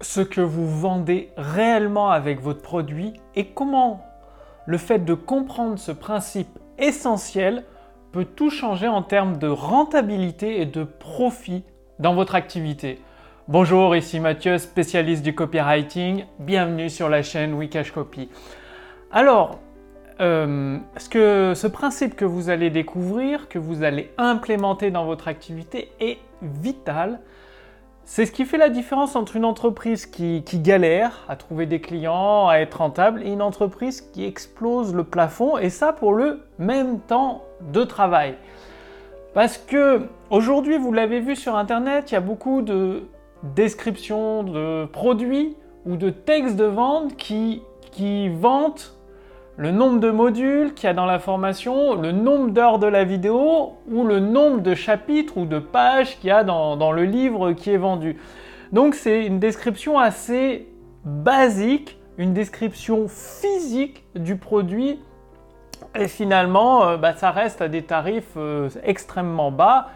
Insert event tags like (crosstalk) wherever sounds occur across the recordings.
ce que vous vendez réellement avec votre produit et comment le fait de comprendre ce principe essentiel peut tout changer en termes de rentabilité et de profit dans votre activité. Bonjour, ici Mathieu, spécialiste du copywriting. Bienvenue sur la chaîne Wikash Copy. Alors, euh, ce, que, ce principe que vous allez découvrir, que vous allez implémenter dans votre activité est vital. C'est ce qui fait la différence entre une entreprise qui, galère à trouver des clients, à être rentable, et une entreprise qui explose le plafond, et ça pour le même temps de travail. Parce que aujourd'hui, vous l'avez vu sur Internet, il y a beaucoup de descriptions de produits ou de textes de vente qui, qui vantent le nombre de modules qu'il y a dans la formation, le nombre d'heures de la vidéo ou le nombre de chapitres ou de pages qu'il y a dans, le livre qui est vendu. Donc c'est une description assez basique, une description physique du produit et finalement euh, bah, ça reste à des tarifs euh, extrêmement bas.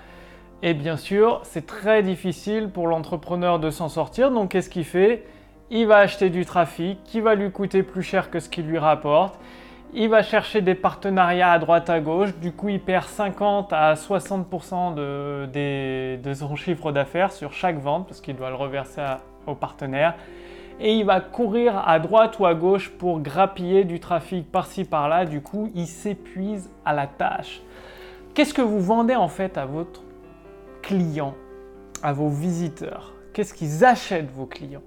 Et bien sûr, c'est très difficile pour l'entrepreneur de s'en sortir. Donc qu'est-ce qu'il fait? Il va acheter du trafic qui va lui coûter plus cher que ce qu'il lui rapporte. Il va chercher des partenariats à droite à gauche. Du coup, il perd 50 à 60% de, son chiffre d'affaires sur chaque vente parce qu'il doit le reverser au partenaire. Et il va courir à droite ou à gauche pour grappiller du trafic par-ci par-là. Du coup, il s'épuise à la tâche. Qu'est-ce que vous vendez en fait à votre client, à vos visiteurs? Qu'est-ce qu'ils achètent vos clients?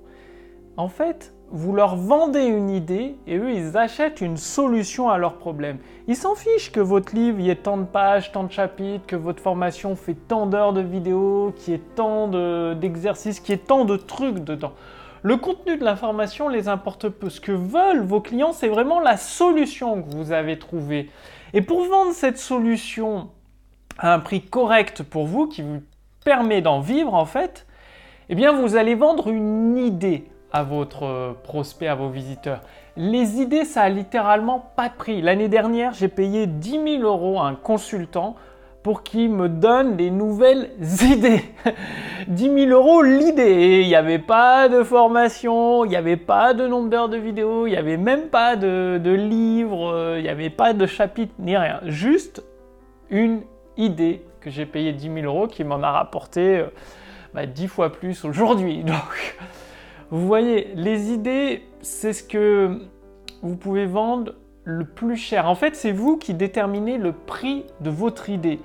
En fait, vous leur vendez une idée et eux, ils achètent une solution à leur problème. Ils s'en fichent que votre livre y ait tant de pages, tant de chapitres, que votre formation fait tant d'heures de vidéos, qu'il y ait tant d'exercices, qu'il y ait tant de trucs dedans. Le contenu de l'information les importe peu. Ce que veulent vos clients, c'est vraiment la solution que vous avez trouvée. Et pour vendre cette solution à un prix correct pour vous, qui vous permet d'en vivre en fait, eh bien vous allez vendre une idée à votre euh, prospect, à vos visiteurs. Les idées, ça a littéralement pas de prix. L'année dernière, j'ai payé 10 000 euros à un consultant pour qu'il me donne des nouvelles (laughs) idées. 10 000 euros l'idée. Il n'y avait pas de formation, il n'y avait pas de nombre d'heures de vidéos, il n'y avait même pas de, livres, euh, il n'y avait pas de chapitre ni rien. Juste une idée que j'ai payé 10 000 euros qui m'en a rapporté euh, bah, 10 fois plus aujourd'hui. (laughs) Donc, vous voyez, les idées, c'est ce que vous pouvez vendre le plus cher. En fait, c'est vous qui déterminez le prix de votre idée.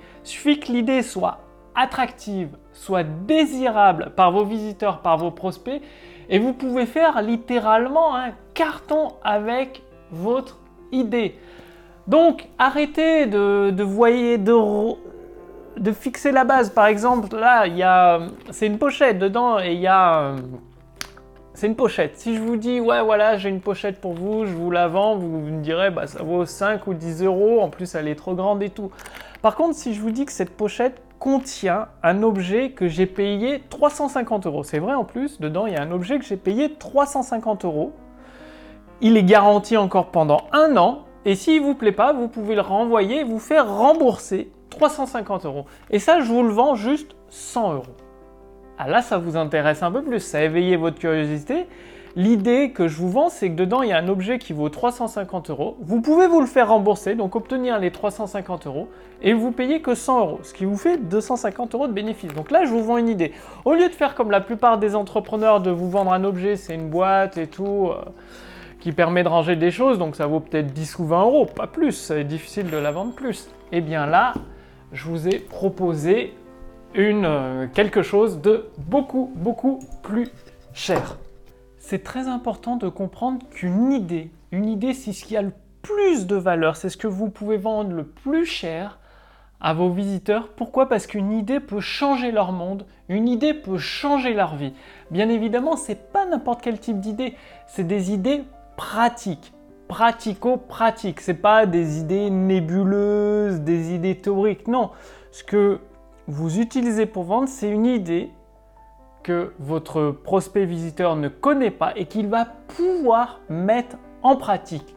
Il que l'idée soit attractive, soit désirable par vos visiteurs, par vos prospects, et vous pouvez faire littéralement un carton avec votre idée. Donc, arrêtez de, de voyer, de, de fixer la base. Par exemple, là, il y a, c'est une pochette dedans et il y a c'est une pochette. Si je vous dis, ouais, voilà, j'ai une pochette pour vous, je vous la vends, vous me direz, bah, ça vaut 5 ou 10 euros, en plus, elle est trop grande et tout. Par contre, si je vous dis que cette pochette contient un objet que j'ai payé 350 euros, c'est vrai en plus, dedans, il y a un objet que j'ai payé 350 euros. Il est garanti encore pendant un an, et s'il ne vous plaît pas, vous pouvez le renvoyer vous faire rembourser 350 euros. Et ça, je vous le vends juste 100 euros. Ah là, ça vous intéresse un peu plus, ça a éveillé votre curiosité. L'idée que je vous vends, c'est que dedans, il y a un objet qui vaut 350 euros. Vous pouvez vous le faire rembourser, donc obtenir les 350 euros, et vous payez que 100 euros, ce qui vous fait 250 euros de bénéfice. Donc là, je vous vends une idée. Au lieu de faire comme la plupart des entrepreneurs, de vous vendre un objet, c'est une boîte et tout, euh, qui permet de ranger des choses, donc ça vaut peut-être 10 ou 20 euros, pas plus, c'est difficile de la vendre plus. Et eh bien là, je vous ai proposé une, euh, quelque chose de beaucoup, beaucoup plus cher. C'est très important de comprendre qu'une idée, une idée, c'est ce qui a le plus de valeur, c'est ce que vous pouvez vendre le plus cher à vos visiteurs. Pourquoi? Parce qu'une idée peut changer leur monde, une idée peut changer leur vie. Bien évidemment, c'est pas n'importe quel type d'idée, c'est des idées pratiques, pratico-pratiques. C'est pas des idées nébuleuses, des idées théoriques. Non, ce que vous utilisez pour vendre, c'est une idée que votre prospect visiteur ne connaît pas et qu'il va pouvoir mettre en pratique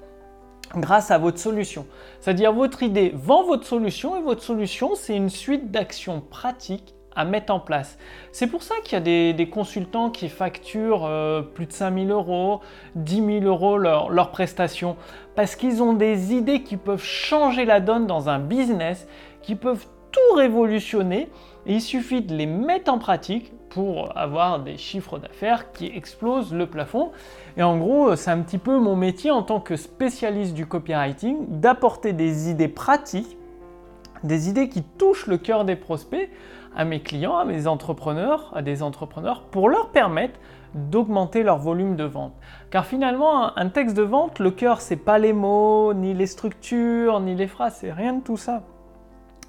grâce à votre solution. C'est-à-dire votre idée vend votre solution et votre solution, c'est une suite d'actions pratiques à mettre en place. C'est pour ça qu'il y a des, consultants qui facturent euh, plus de 5000 euros, 10 000 euros leurs leur prestations, parce qu'ils ont des idées qui peuvent changer la donne dans un business, qui peuvent tout révolutionner, et il suffit de les mettre en pratique pour avoir des chiffres d'affaires qui explosent le plafond. Et en gros, c'est un petit peu mon métier en tant que spécialiste du copywriting, d'apporter des idées pratiques, des idées qui touchent le cœur des prospects, à mes clients, à mes entrepreneurs, à des entrepreneurs, pour leur permettre d'augmenter leur volume de vente. Car finalement, un texte de vente, le cœur, c'est pas les mots, ni les structures, ni les phrases, c'est rien de tout ça.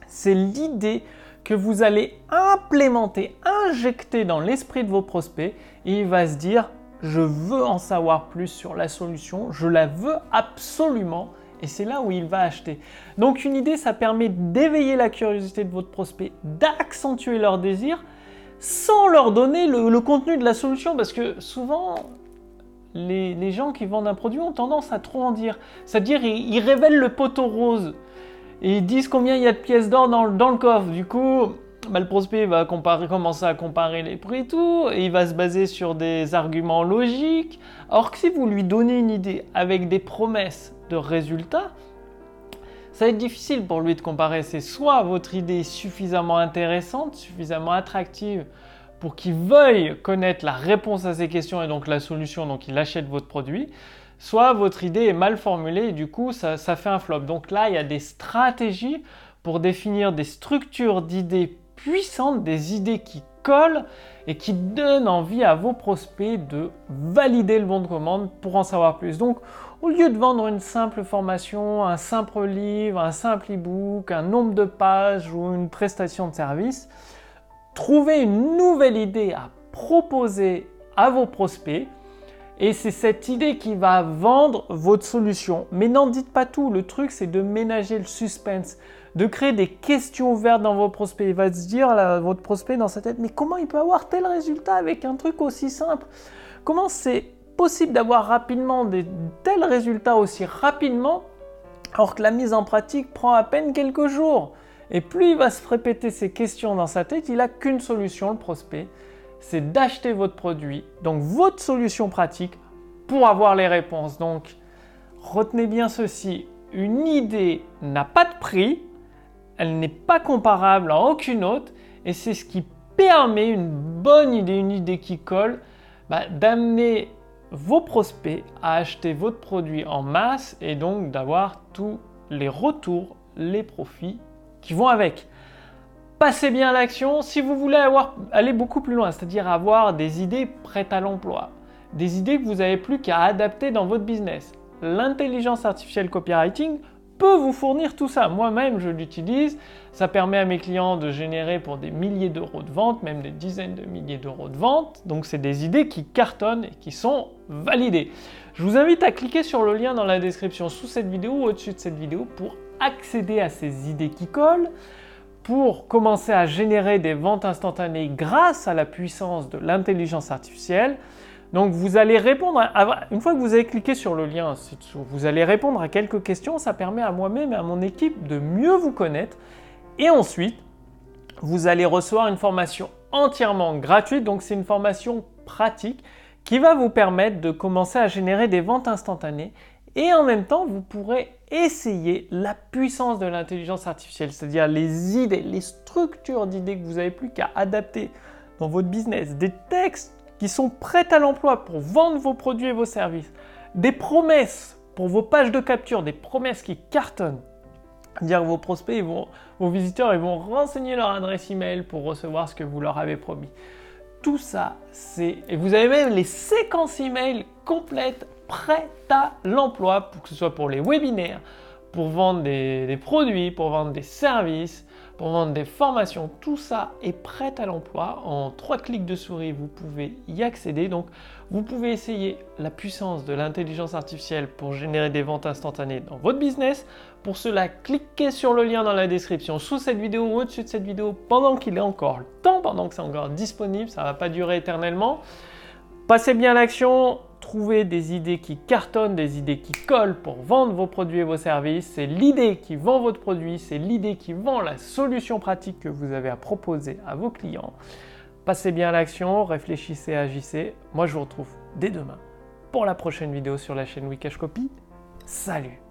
C'est l'idée que vous allez implémenter, injecter dans l'esprit de vos prospects, et il va se dire, je veux en savoir plus sur la solution, je la veux absolument, et c'est là où il va acheter. Donc une idée, ça permet d'éveiller la curiosité de votre prospect, d'accentuer leur désir, sans leur donner le, contenu de la solution, parce que souvent, les, gens qui vendent un produit ont tendance à trop en dire. C'est-à-dire, ils, révèlent le poteau rose, et ils disent combien il y a de pièces d'or dans, le coffre. Du coup, bah, le prospect va commencer à comparer les prix et tout, et il va se baser sur des arguments logiques. Or que si vous lui donnez une idée avec des promesses de résultats, ça va être difficile pour lui de comparer. C'est soit votre idée suffisamment intéressante, suffisamment attractive pour qu'il veuille connaître la réponse à ses questions et donc la solution, donc il achète votre produit, soit votre idée est mal formulée et du coup ça, fait un flop. Donc là, il y a des stratégies pour définir des structures d'idées puissantes, des idées qui collent et qui donnent envie à vos prospects de valider le bon de commande pour en savoir plus. Donc, au lieu de vendre une simple formation, un simple livre, un simple e-book, un nombre de pages ou une prestation de service, trouvez une nouvelle idée à proposer à vos prospects et c'est cette idée qui va vendre votre solution. Mais n'en dites pas tout, le truc c'est de ménager le suspense, de créer des questions ouvertes dans vos prospects. Il va se dire, votre prospect dans sa tête, mais comment il peut avoir tel résultat avec un truc aussi simple? Comment c'est possible d'avoir rapidement des tels résultats aussi rapidement alors que la mise en pratique prend à peine quelques jours? Et plus il va se répéter ces questions dans sa tête, il n'a qu'une solution, le prospect, c'est d'acheter votre produit, donc votre solution pratique, pour avoir les réponses. Donc, retenez bien ceci, une idée n'a pas de prix, elle n'est pas comparable à aucune autre, et c'est ce qui permet une bonne idée, une idée qui colle, bah, d'amener vos prospects à acheter votre produit en masse et donc d'avoir tous les retours, les profits qui vont avec. Passez bien l'action si vous voulez aller beaucoup plus loin, c'est-à-dire avoir des idées prêtes à l'emploi, des idées que vous n'avez plus qu'à adapter dans votre business. L'intelligence artificielle copywriting peut vous fournir tout ça. Moi-même, je l'utilise. Ça permet à mes clients de générer pour des milliers d'euros de vente, même des dizaines de milliers d'euros de vente. Donc, c'est des idées qui cartonnent et qui sont validées. Je vous invite à cliquer sur le lien dans la description sous cette vidéo ou au-dessus de cette vidéo pour accéder à ces idées qui collent, pour commencer à générer des ventes instantanées grâce à la puissance de l'intelligence artificielle. Donc vous allez répondre, à, une fois que vous avez cliqué sur le lien vous allez répondre à quelques questions, ça permet à moi-même et à mon équipe de mieux vous connaître. Et ensuite, vous allez recevoir une formation entièrement gratuite, donc c'est une formation pratique qui va vous permettre de commencer à générer des ventes instantanées et en même temps, vous pourrez essayer la puissance de l'intelligence artificielle, c'est-à-dire les idées, les structures d'idées que vous n'avez plus qu'à adapter dans votre business, des textes qui sont prêts à l'emploi pour vendre vos produits et vos services, des promesses pour vos pages de capture, des promesses qui cartonnent. Dire vos prospects, vos, vos visiteurs, ils vont renseigner leur adresse email pour recevoir ce que vous leur avez promis. Tout ça, c'est. Et vous avez même les séquences email complètes prêtes à l'emploi, pour que ce soit pour les webinaires, pour vendre des produits, pour vendre des services, pour vendre des formations, tout ça est prêt à l'emploi. En trois clics de souris, vous pouvez y accéder. Donc, vous pouvez essayer la puissance de l'intelligence artificielle pour générer des ventes instantanées dans votre business. Pour cela, cliquez sur le lien dans la description sous cette vidéo ou au-dessus de cette vidéo pendant qu'il est encore le temps, pendant que c'est encore disponible. Ça ne va pas durer éternellement. Passez bien l'action, trouvez des idées qui cartonnent, des idées qui collent pour vendre vos produits et vos services. C'est l'idée qui vend votre produit, c'est l'idée qui vend la solution pratique que vous avez à proposer à vos clients. Passez bien à l'action, réfléchissez, agissez. Moi, je vous retrouve dès demain pour la prochaine vidéo sur la chaîne Wikash Copy. Salut